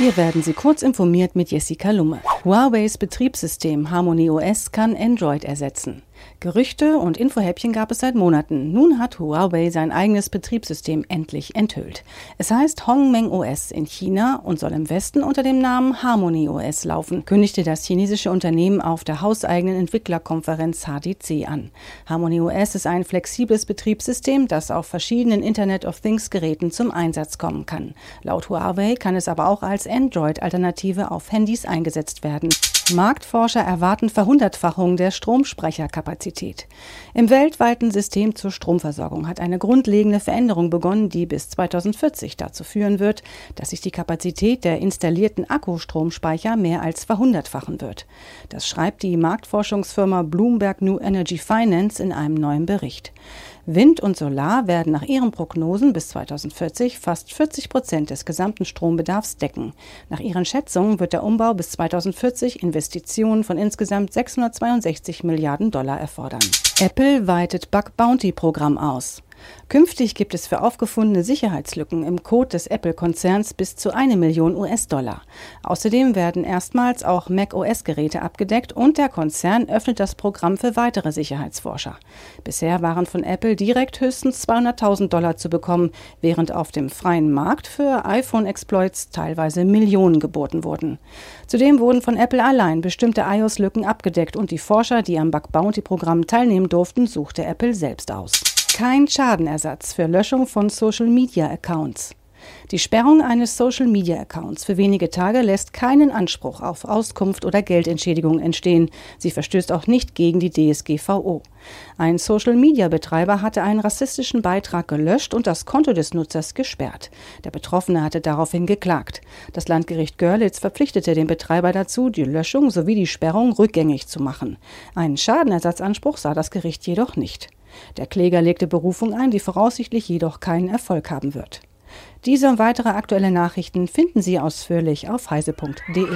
Hier werden Sie kurz informiert mit Jessica Lumme. Huaweis Betriebssystem Harmony OS kann Android ersetzen. Gerüchte und Infohäppchen gab es seit Monaten. Nun hat Huawei sein eigenes Betriebssystem endlich enthüllt. Es heißt Hongmeng OS in China und soll im Westen unter dem Namen Harmony OS laufen, kündigte das chinesische Unternehmen auf der hauseigenen Entwicklerkonferenz HDC an. Harmony OS ist ein flexibles Betriebssystem, das auf verschiedenen Internet of Things Geräten zum Einsatz kommen kann. Laut Huawei kann es aber auch als Android-Alternative auf Handys eingesetzt werden. Marktforscher erwarten Verhundertfachung der Stromspeicherkapazität. Im weltweiten System zur Stromversorgung hat eine grundlegende Veränderung begonnen, die bis 2040 dazu führen wird, dass sich die Kapazität der installierten Akkustromspeicher mehr als verhundertfachen wird. Das schreibt die Marktforschungsfirma Bloomberg New Energy Finance in einem neuen Bericht. Wind und Solar werden nach ihren Prognosen bis 2040 fast 40 Prozent des gesamten Strombedarfs decken. Nach ihren Schätzungen wird der Umbau bis 2040 Investitionen von insgesamt 662 Milliarden Dollar erfordern. Apple weitet Bug Bounty Programm aus. Künftig gibt es für aufgefundene Sicherheitslücken im Code des Apple-Konzerns bis zu eine Million US-Dollar. Außerdem werden erstmals auch macOS-Geräte abgedeckt und der Konzern öffnet das Programm für weitere Sicherheitsforscher. Bisher waren von Apple direkt höchstens 200.000 Dollar zu bekommen, während auf dem freien Markt für iPhone-Exploits teilweise Millionen geboten wurden. Zudem wurden von Apple allein bestimmte iOS-Lücken abgedeckt und die Forscher, die am Bug Bounty-Programm teilnehmen durften, suchte Apple selbst aus kein Schadenersatz für Löschung von Social-Media-Accounts. Die Sperrung eines Social-Media-Accounts für wenige Tage lässt keinen Anspruch auf Auskunft oder Geldentschädigung entstehen. Sie verstößt auch nicht gegen die DSGVO. Ein Social-Media-Betreiber hatte einen rassistischen Beitrag gelöscht und das Konto des Nutzers gesperrt. Der Betroffene hatte daraufhin geklagt. Das Landgericht Görlitz verpflichtete den Betreiber dazu, die Löschung sowie die Sperrung rückgängig zu machen. Einen Schadenersatzanspruch sah das Gericht jedoch nicht. Der Kläger legte Berufung ein, die voraussichtlich jedoch keinen Erfolg haben wird. Diese und weitere aktuelle Nachrichten finden Sie ausführlich auf heise.de.